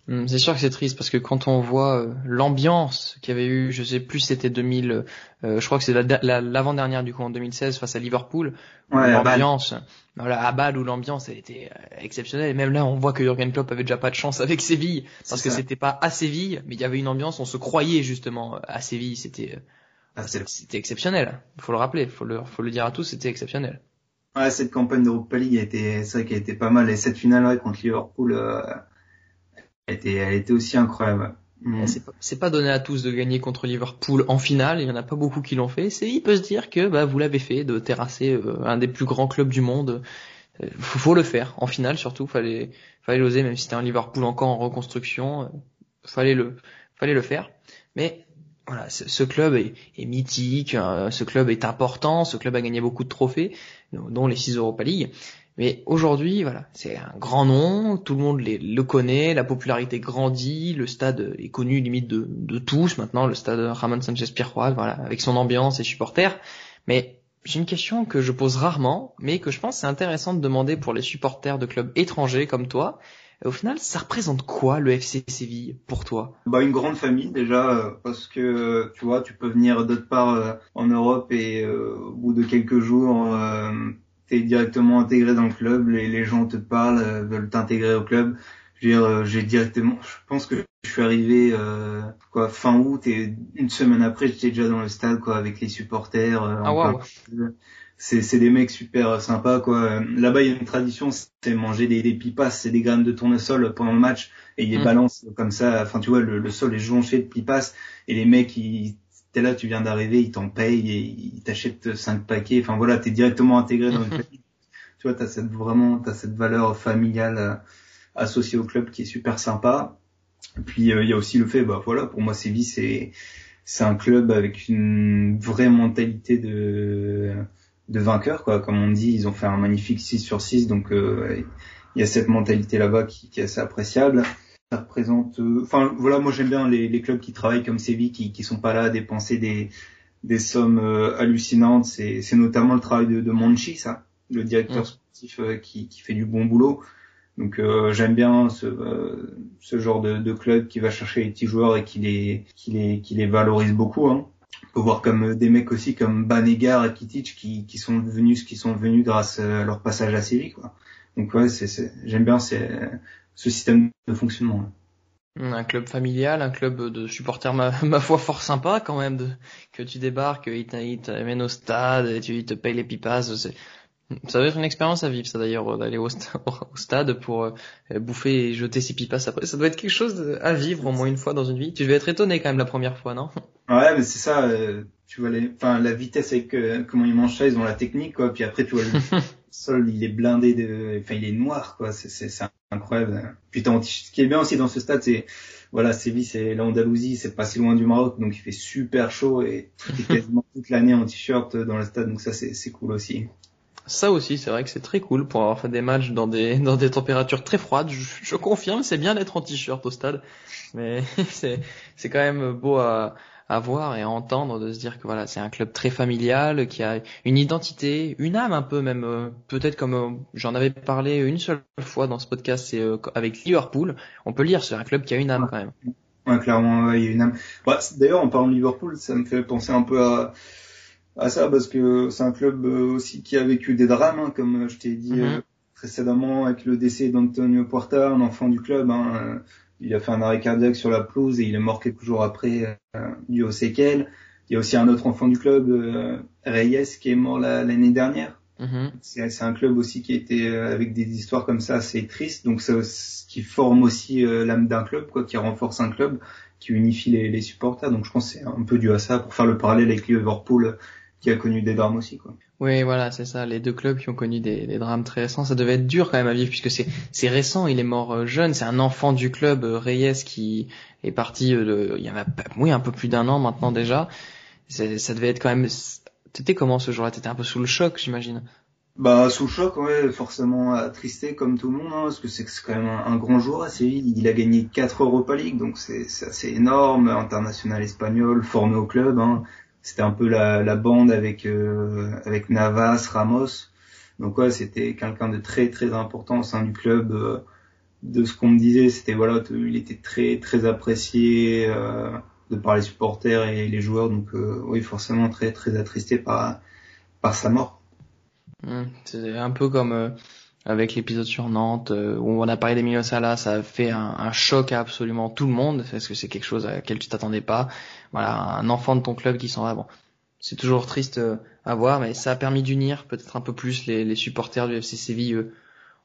Hmm, c'est sûr que c'est triste parce que quand on voit euh, l'ambiance qu'il y avait eu, je sais plus c'était 2000, euh, je crois que c'est l'avant-dernière du coup en 2016 face à Liverpool, ouais, l'ambiance, voilà à Bâle où l'ambiance a été exceptionnelle et même là on voit que Jurgen Klopp avait déjà pas de chance avec Séville parce que c'était pas à Séville mais il y avait une ambiance, on se croyait justement à Séville, c'était ah, c'était exceptionnel, il faut le rappeler, faut le faut le dire à tous, c'était exceptionnel. Ouais, cette campagne d'Europa League a été, c'est vrai qu'elle a été pas mal. Et cette finale contre Liverpool, euh, elle, était, elle était aussi incroyable. Mm. C'est pas, donné à tous de gagner contre Liverpool en finale. Il y en a pas beaucoup qui l'ont fait. C'est, il peut se dire que bah, vous l'avez fait, de terrasser euh, un des plus grands clubs du monde. Euh, faut, le faire en finale surtout. Fallait, fallait l'oser, même si c'était un Liverpool encore en reconstruction. Euh, fallait le, fallait le faire. Mais voilà, ce, club est, est mythique, euh, ce club est important, ce club a gagné beaucoup de trophées, dont les 6 Europa League. Mais aujourd'hui, voilà, c'est un grand nom, tout le monde le connaît, la popularité grandit, le stade est connu limite de, de tous maintenant, le stade Ramon Sanchez Pizjuan, voilà, avec son ambiance et supporters. Mais j'ai une question que je pose rarement, mais que je pense c'est intéressant de demander pour les supporters de clubs étrangers comme toi au final, ça représente quoi le FC Séville pour toi? Bah une grande famille déjà euh, parce que tu vois, tu peux venir d'autre part euh, en Europe et euh, au bout de quelques jours, tu es directement intégré dans le club, les, les gens te parlent, veulent t'intégrer au club. Je veux dire, j'ai directement, je pense que je suis arrivé quoi fin août et une semaine après, j'étais déjà dans le stade quoi avec les supporters. ah wow c'est des mecs super sympas quoi. Là-bas il y a une tradition, c'est manger des, des pipas, c'est des graines de tournesol pendant le match et ils les mm. balancent comme ça. Enfin tu vois le, sol est jonché de pipas et les mecs ils t'es là, tu viens d'arriver, ils t'en payent et ils t'achètent cinq paquets. Enfin voilà, t'es directement intégré dans le club. Tu vois, t'as cette vraiment, t'as cette valeur familiale euh, associée au club qui est super sympa. puis euh, il y a aussi le fait, bah voilà, pour moi Séville c'est c'est un club avec une vraie mentalité de de vainqueurs quoi. Comme on dit ils ont fait un magnifique 6 sur 6 donc euh, il y a cette mentalité là-bas qui, qui, est assez appréciable. Ça représente euh, enfin voilà moi j'aime bien les, les, clubs qui travaillent comme Séville qui qui sont pas là à dépenser des des sommes euh, hallucinantes. C'est c'est notamment le travail de, de Monchi ça le directeur sportif qui qui fait du bon boulot. Donc j'aime bien ce, ce genre de, de, club qui va chercher les petits joueurs et qui les qui les qui les valorise beaucoup hein peut voir comme euh, des mecs aussi comme Banegar et Kitic qui, qui sont venus qui sont venus grâce à leur passage à Séville quoi. Donc ouais, c'est, j'aime bien ce système de fonctionnement. Un club familial, un club de supporters <laughs> ma, foi fort sympa quand même de, que tu débarques, ils t'amènent au stade, et tu, ils te payent les pipas, ça doit être une expérience à vivre, ça d'ailleurs, euh, d'aller au, <laughs> stade pour euh, bouffer et jeter ses pipas après. Ça doit être quelque chose à vivre au moins une fois dans une vie. Tu devais être étonné quand même la première fois, non? Ouais, mais c'est ça. Euh, tu vois, les, enfin, la vitesse avec comment ils mangent ça, ils ont la technique, quoi. Puis après, tu vois le <laughs> sol, il est blindé de, enfin, il est noir, quoi. C'est, incroyable. Puis ce qui est bien aussi dans ce stade, c'est voilà, Séville, c'est l'Andalousie, c'est pas si loin du Maroc, donc il fait super chaud et quasiment <laughs> toute l'année en t-shirt dans le stade, donc ça c'est cool aussi. Ça aussi, c'est vrai que c'est très cool pour avoir fait des matchs dans des <laughs> dans des températures très froides. Je, je confirme, c'est bien d'être en t-shirt au stade, mais <laughs> c'est c'est quand même beau à à voir et à entendre de se dire que voilà c'est un club très familial qui a une identité une âme un peu même euh, peut-être comme euh, j'en avais parlé une seule fois dans ce podcast c'est euh, avec Liverpool. On peut lire c'est un club qui a une âme quand même. Ouais clairement il y a une âme. Bah, d'ailleurs en parlant de Liverpool ça me fait penser un peu à à ça parce que c'est un club aussi qui a vécu des drames hein, comme je t'ai dit mm-hmm. précédemment avec le décès d'Antonio Porta un enfant du club hein, il a fait un arrêt cardiaque sur la pelouse et il est mort quelques jours après euh, dû aux séquelles. Il y a aussi un autre enfant du club, euh, Reyes, qui est mort l'année dernière. Mm-hmm. C'est un club aussi qui était euh, avec des histoires comme ça assez tristes, donc ça, qui forme aussi euh, l'âme d'un club, quoi, qui renforce un club, qui unifie les, les supporters. Donc je pense que c'est un peu dû à ça pour faire le parallèle avec Liverpool qui a connu des drames aussi, quoi. Oui, voilà, c'est ça. Les deux clubs qui ont connu des, des, drames très récents, ça devait être dur quand même à vivre puisque c'est c'est récent. Il est mort euh, jeune. C'est un enfant du club euh, Reyes qui est parti. Euh, il y en a oui un peu plus d'un an maintenant déjà. Ça devait être quand même. T'étais comment ce jour-là? T'étais un peu sous le choc, j'imagine. Bah sous le choc, ouais, forcément attristé comme tout le monde, hein, parce que c'est quand même un, grand jour à Séville. Il a gagné quatre Europa League, donc c'est assez énorme. International espagnol, formé au club. Hein c'était un peu la, la bande avec euh, avec Navas, Ramos. Donc ouais, c'était quelqu'un de très très important au sein du club. Euh, de ce qu'on me disait, c'était voilà, il était très très apprécié euh, de par les supporters et les joueurs. Donc oui, forcément très très attristé par par sa mort. Mmh, c'est un peu comme avec l'épisode sur Nantes euh, où on a parlé d'Emilio Sala, ça a fait un, un, choc à absolument tout le monde parce que c'est quelque chose à laquelle tu t'attendais pas. Voilà, un enfant de ton club qui s'en va. Bon, c'est toujours triste euh, à voir, mais ça a permis d'unir peut-être un peu plus les, les, supporters du FC Séville euh,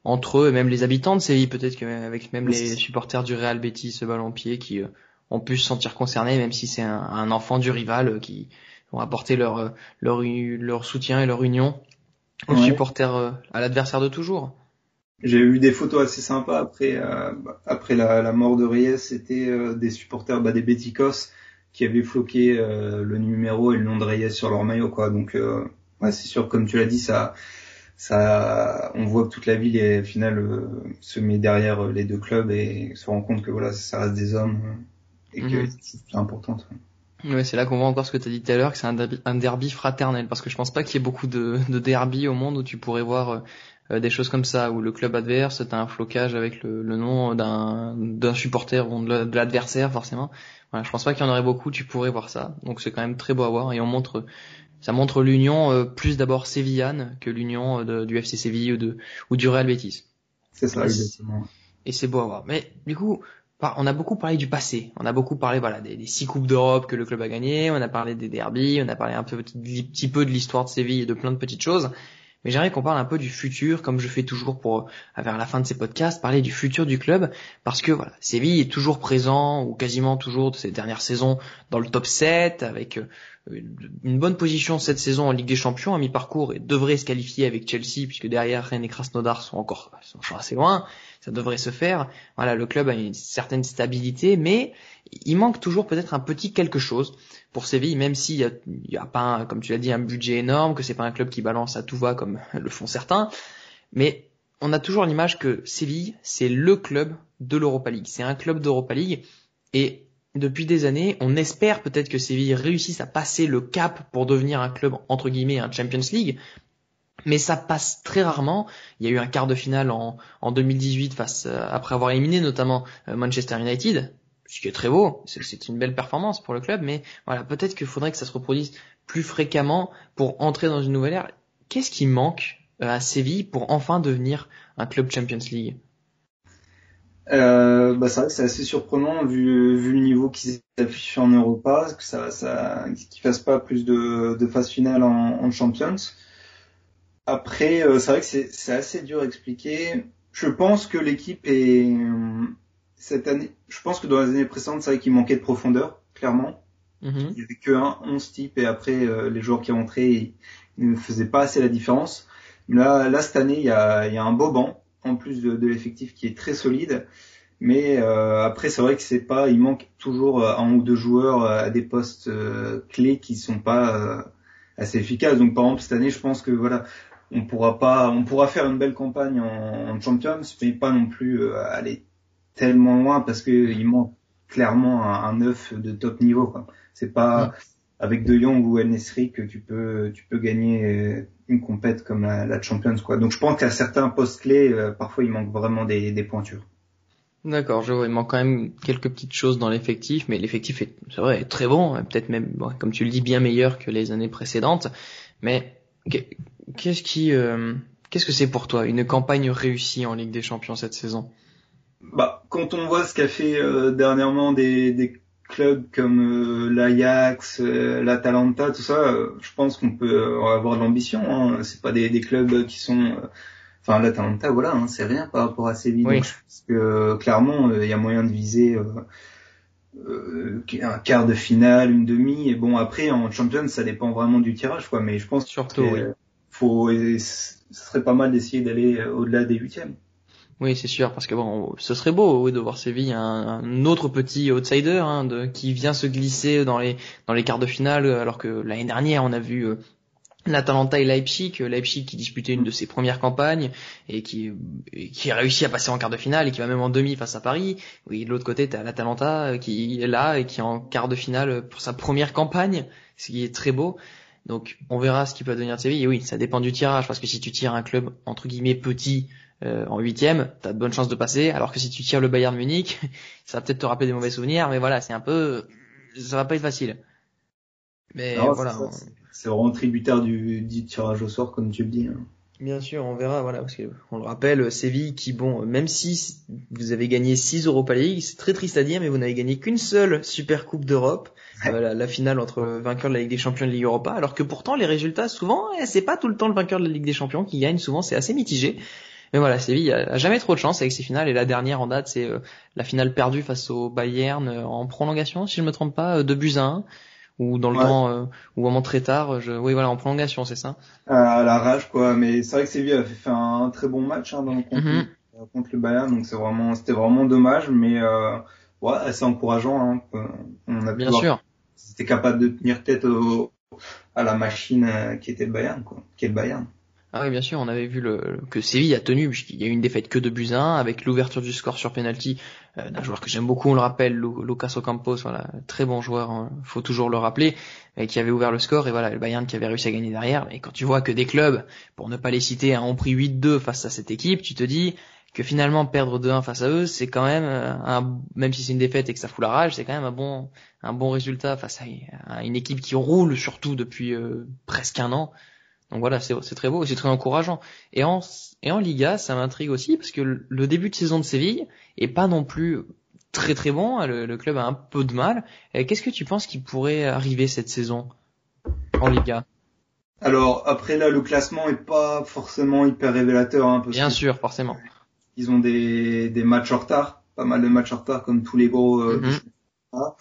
entre eux et même les habitants de Séville, peut-être qu'avec même les supporters du Real Betis, ce ballon pied, qui ont pu se sentir concernés, même si c'est un, un, enfant du rival qui ont apporté leur, leur, leur soutien et leur union aux supporters, euh, à l'adversaire de toujours. J'ai eu des photos assez sympas après euh, après la, la, mort de Reyes, c'était euh, des supporters bah, des Beticos qui avaient floqué le numéro et le nom de Reyes sur leur maillot quoi. Donc ouais, c'est sûr comme tu l'as dit ça ça on voit que toute la ville est au final se met derrière les deux clubs et se rend compte que voilà ça reste des hommes et que mhm. c'est important. Ouais, c'est là qu'on voit encore ce que tu as dit tout à l'heure, que c'est un derby, un derby fraternel, parce que je pense pas qu'il y ait beaucoup de, de derby au monde où tu pourrais voir euh, euh, des choses comme ça, où le club adverse, t'as un flocage avec le, le nom d'un, d'un supporter ou de l'adversaire forcément. Voilà, je pense pas qu'il y en aurait beaucoup, tu pourrais voir ça. Donc c'est quand même très beau à voir et on montre, ça montre l'union euh, plus d'abord sévillane que l'union du FC Séville ou, de, ou du Real Betis. C'est ça, exactement. Et c'est beau à voir. Mais du coup, on a beaucoup parlé du passé. On a beaucoup parlé voilà des, six coupes d'Europe que le club a gagné. On a parlé des derbies. On a parlé un peu, petit peu de l'histoire de Séville et de plein de petites choses. Mais j'aimerais qu'on parle un peu du futur, comme je fais toujours pour vers la fin de ces podcasts, parler du futur du club, parce que voilà, Séville est toujours présent ou quasiment toujours de ces dernières saisons dans le top 7 avec euh, une bonne position cette saison en Ligue des Champions à mi-parcours et devrait se qualifier avec Chelsea puisque derrière Rennes et Krasnodar sont encore sont assez loin ça devrait se faire. Voilà, le club a une certaine stabilité, mais il manque toujours peut-être un petit quelque chose pour Séville, même s'il y a, y a pas, comme tu l'as dit, un budget énorme, que c'est pas un club qui balance à tout va comme <laughs> le font certains, mais on a toujours l'image que Séville, c'est le club de l'Europa League. C'est un club d'Europa League et depuis des années, on espère peut-être que Séville réussisse à passer le cap pour devenir un club entre guillemets un Champions League, mais ça passe très rarement. Il y a eu un quart de finale en, en 2018 face euh, après avoir éliminé notamment euh, Manchester United, ce qui est très beau. C'est une belle performance pour le club, mais voilà, peut-être qu'il faudrait que ça se reproduise plus fréquemment pour entrer dans une nouvelle ère. Qu'est-ce qui manque euh, à Séville pour enfin devenir un club Champions League? Euh, bah c'est assez surprenant vu, vu le niveau qui s'affiche en Europa, que ça, ça, qu'ils fassent pas plus de, de phases finales en, en Champions. Après, euh, c'est vrai que c'est assez dur à expliquer. Je pense que l'équipe est euh, cette année. Je pense que dans les années précédentes, c'est vrai qu'il manquait de profondeur, clairement. Mm-hmm. Il y avait que un 11 type et après euh, les joueurs qui rentraient, ils, ne faisaient pas assez la différence. Là, là cette année, il y a, il y a un beau banc. en plus de, de l'effectif qui est très solide. Mais euh, après, c'est vrai que c'est pas, il manque toujours un ou deux joueurs à des postes clés qui sont pas assez efficaces. Donc par exemple cette année, je pense que voilà, on pourra pas, on pourra faire une belle campagne en, en Champions, mais pas non plus aller tellement loin parce que il manque clairement un, neuf de top niveau. C'est pas avec De Jong ou El Nesri que tu peux tu peux gagner une compète comme la, Champions quoi. Donc je pense qu'à certains postes clés, euh, parfois il manque vraiment des, des pointures. D'accord, je vois, il manque quand même quelques petites choses dans l'effectif, mais l'effectif est, c'est vrai, très bon, peut-être même, comme tu le dis, bien meilleur que les années précédentes. Mais qu'est-ce qui, euh, qu'est-ce que c'est pour toi une campagne réussie en Ligue des Champions cette saison? Bah, quand on voit ce qu'a fait euh, dernièrement des, des clubs comme euh, l'Ajax, euh, l'Atalanta, tout ça, euh, je pense qu'on peut avoir de l'ambition. Hein. C'est pas des, des, clubs qui sont, enfin l'Atalanta, voilà, hein, c'est rien par rapport à Séville. Oui. Donc, que clairement, il y a moyen de viser un quart de finale, une demi. Et bon, après en Champions, ça dépend vraiment du tirage, quoi. Mais je pense surtout, oui. Faut, ce serait pas mal d'essayer d'aller au-delà des huitièmes. Oui, c'est sûr, parce que bon, ce serait beau oui, de voir Séville, un, autre petit outsider hein, qui vient se glisser dans les dans les quarts de finale, alors que l'année dernière on a vu euh, l'Atalanta et Leipzig, euh, Leipzig qui disputait une de ses premières campagnes et qui qui a réussi à passer en quart de finale et qui va même en demi face à Paris. Oui, de l'autre côté, t'as l'Atalanta euh, qui est là et qui est en quart de finale pour sa première campagne, ce qui est très beau. Donc on verra ce qui peut devenir de Séville. Et oui, ça dépend du tirage, parce que si tu tires un club entre guillemets petit euh, en huitième, t'as de bonnes chances de passer. Alors que si tu tires le Bayern Munich, <laughs> ça va peut-être te rappeler des mauvais souvenirs, mais voilà, c'est un peu, ça va pas être facile. Mais voilà. C'est vraiment tributaire du, du, tirage au sort, comme tu le dis. Hein. Bien sûr, on verra, voilà, parce que on le rappelle, Séville qui, bon, même si vous avez gagné 6 Europa League, c'est très triste à dire, mais vous n'avez gagné qu'une seule Super Coupe d'Europe, voilà, la finale entre vainqueur de la Ligue des Champions et de la Ligue Europa, alors que pourtant les résultats, souvent, eh, c'est pas tout le temps le vainqueur de la Ligue des Champions qui gagne, souvent c'est assez mitigé. Mais voilà, Séville a, jamais trop de chance avec ses finales et la dernière en date c'est euh, la finale perdue face au Bayern euh, en prolongation, si je me trompe pas, euh, de buts à 1 ou dans le temps ou vraiment très tard. Je... Oui voilà, en prolongation, c'est ça. À la rage quoi, mais c'est vrai que Séville a fait un très bon match hein, dans le contre, mhm. contre le Bayern, donc c'est vraiment c'était vraiment dommage, mais ouais, assez encourageant. Hein. On a bien sûr. C'était capable de tenir tête au, à la machine qui était le Bayern quoi, qui est le Bayern. Ah oui, bien sûr, on avait vu le, que Séville a tenu, puisqu'il y a eu une défaite que de buts 1, avec l'ouverture du score sur penalty euh, d'un joueur que j'aime beaucoup, on le rappelle, Lucas Ocampos, voilà, très bon joueur, hein, faut toujours le rappeler, et qui avait ouvert le score, et voilà, le Bayern qui avait réussi à gagner derrière. Et quand tu vois que des clubs, pour ne pas les citer, ont pris 8-2 face à cette équipe, tu te dis que finalement perdre 2-1 face à eux, c'est quand même euh, un, même si c'est une défaite et que ça fout la rage, c'est quand même un bon, un bon résultat face à une équipe qui roule surtout depuis euh, presque un an. Donc voilà, c'est très beau et c'est très encourageant. Et en, et en Liga, ça m'intrigue aussi parce que le début de saison de Séville est pas non plus très très bon. Le, club a un peu de mal. Qu'est-ce que tu penses qui pourrait arriver cette saison en Liga? Alors après là, le classement est pas forcément hyper révélateur. Hein, Bien sûr, forcément. Ils ont des, des matchs en retard, pas mal de matchs en retard comme tous les gros. Euh, mm-hmm.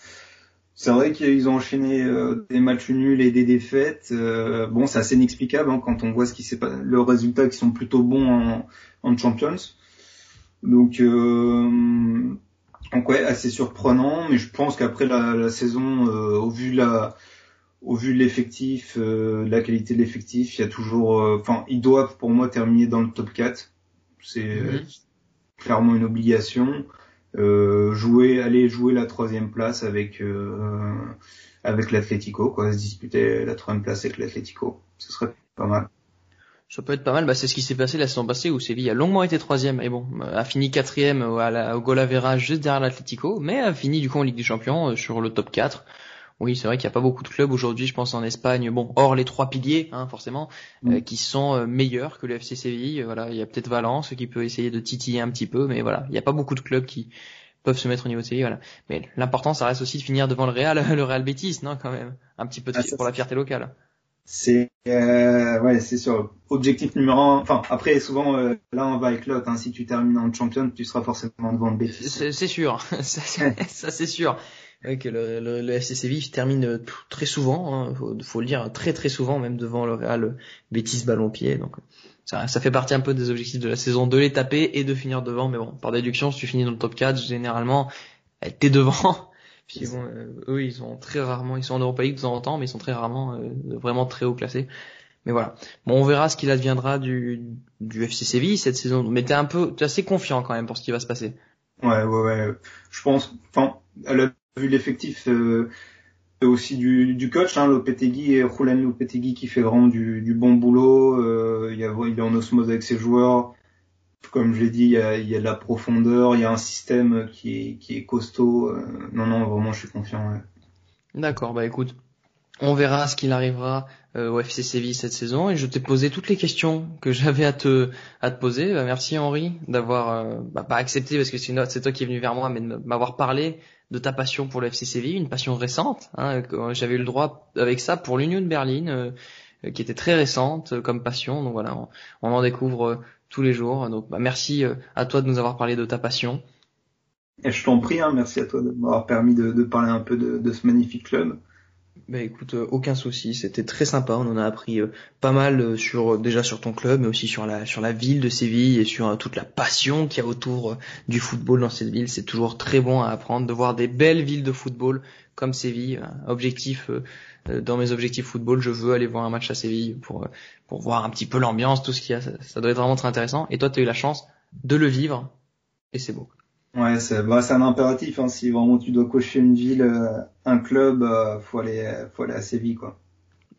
C'est vrai qu'ils ont enchaîné euh, des matchs nuls et des défaites. Euh, bon, c'est assez inexplicable hein, quand on voit ce qui s'est passé, leurs résultats qui sont plutôt bons en, en Champions. Donc, euh, donc ouais, assez surprenant. Mais je pense qu'après la, la, saison, euh, au vu de la, au vu de l'effectif, de la qualité de l'effectif, il y a toujours, enfin, ils doivent pour moi terminer dans le top 4. C'est mhm. clairement une obligation euh, jouer, aller jouer la troisième place avec euh, avec l'Atlético, quoi, se disputer la troisième place avec l'Atlético, ce serait pas mal. Ça peut être pas mal, bah, c'est ce qui s'est passé la saison passée où Séville a longuement été troisième et bon, a fini quatrième au goal juste derrière l'Atlético, mais a fini du coup en Ligue des Champions euh, sur le top 4. Oui, c'est vrai qu'il n'y a pas beaucoup de clubs aujourd'hui, je pense en Espagne, bon, hors les trois piliers, hein, forcément, euh, mm. qui sont euh, meilleurs que le FC Séville. Voilà, il y a peut-être Valence qui peut essayer de titiller un petit peu, mais voilà, il n'y a pas beaucoup de clubs qui peuvent se mettre au niveau de Séville. Voilà. Mais l'important, ça reste aussi de finir devant le Real, <laughs> le Real Betis, non, quand même, un petit peu de ah, pour la fierté locale. C'est euh, ouais, c'est sûr. Objectif numéro un. Enfin, après, souvent, euh, là, on va avec l'autre. Hein. Si tu termines en champion, tu seras forcément devant le Betis. C'est sûr, <laughs> ça c'est sûr. Que le, le, le FC Séville termine très souvent, hein, faut, faut, le dire très très souvent, même devant le Real Betis ballon pied. Donc ça, ça, fait partie un peu des objectifs de la saison, de les taper et de finir devant. Mais bon, par déduction, si tu finis dans le top 4, généralement, t'es devant. <laughs> Puis bon, euh, eux, ils sont très rarement, ils sont en Europa League de temps en temps, mais ils sont très rarement euh, vraiment très haut classés. Mais voilà. Bon, on verra ce qu'il adviendra du, du FC Séville cette saison. Mais t'es un peu, t'es assez confiant quand même pour ce qui va se passer. Ouais, ouais, ouais. Je pense, enfin, a vu l'effectif euh, aussi du, coach, hein, Lopetegui et Lopetegui qui fait vraiment du, bon boulot. Euh, il, y a, il est en osmose avec ses joueurs. Comme je l'ai dit, il y, a, de la profondeur, il y a un système qui est, costaud. Euh, non, non, vraiment, je suis confiant. D'accord, bah écoute, on verra ce qu'il arrivera euh, au FC Séville cette saison et je t'ai posé toutes les questions que <laughs> j'avais à te à te poser. Bah, merci Henri d'avoir euh, bah, pas accepté parce que c'est toi qui es venu vers moi mais de m'avoir parlé de ta passion pour le FC Séville, une passion récente. Hein, j'avais eu le droit avec ça pour l'Union de Berlin euh, qui était très récente euh, comme passion. Donc voilà, on, en découvre euh, tous les jours. Donc bah, merci à toi de nous avoir parlé de ta passion. Et je t'en prie, hein, merci à toi de m'avoir permis de, parler un peu de ce magnifique club. Bah écoute, euh, aucun souci, c'était très sympa. On en a appris euh, pas mal euh, sur déjà sur ton club, mais aussi sur la sur la ville de Séville et sur toute la passion qu'il y a autour du football dans cette ville. C'est toujours très bon à apprendre de voir des belles villes de football comme Séville. Objectif dans mes objectifs football, je veux aller voir un match à Séville pour pour voir un petit peu l'ambiance, tout ce qu'il y a. Ça, ça doit être vraiment très intéressant. Et toi, tu as eu la chance de le vivre et c'est beau. Ouais, c'est bah, un impératif. Hein. Si vraiment tu dois cocher une ville, euh, un club, euh, faut aller, faut aller à Séville, quoi.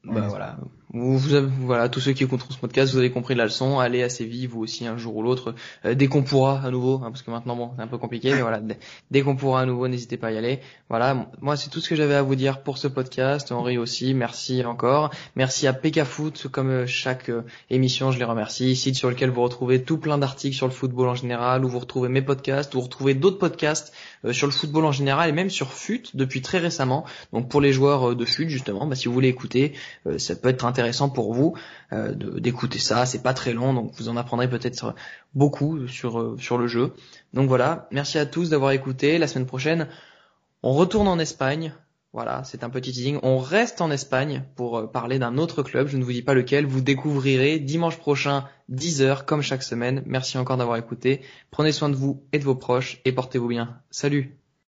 Bah voilà. Vous, vous voilà, tous ceux qui écouteront ce podcast, vous avez compris la leçon. Allez à Séville, vous aussi un jour ou l'autre, euh, dès qu'on pourra à nouveau, hein, parce que maintenant bon, c'est un peu compliqué, mais voilà, dès, qu'on pourra à nouveau, n'hésitez pas à y aller. Voilà, moi c'est tout ce que j'avais à vous dire pour ce podcast. Henri aussi, merci encore. Merci à PK Foot, comme euh, chaque euh, émission, je les remercie. Site sur lequel vous retrouvez tout plein d'articles sur le football en général, où vous retrouvez mes podcasts, où vous retrouvez d'autres podcasts sur le football en général et même sur FUT depuis très récemment. Donc pour les joueurs de FUT justement, bah, si vous voulez écouter, ça peut être intéressant pour vous euh, d'écouter ça. C'est pas très long, donc vous en apprendrez peut-être beaucoup sur euh, sur le jeu. Donc voilà, merci à tous d'avoir écouté. La semaine prochaine, on retourne en Espagne. Voilà, c'est un petit teasing. On reste en Espagne pour euh, parler d'un autre club. Je ne vous dis pas lequel. Vous découvrirez dimanche prochain, 10h, comme chaque semaine. Merci encore d'avoir écouté. Prenez soin de vous et de vos proches et portez-vous bien. Salut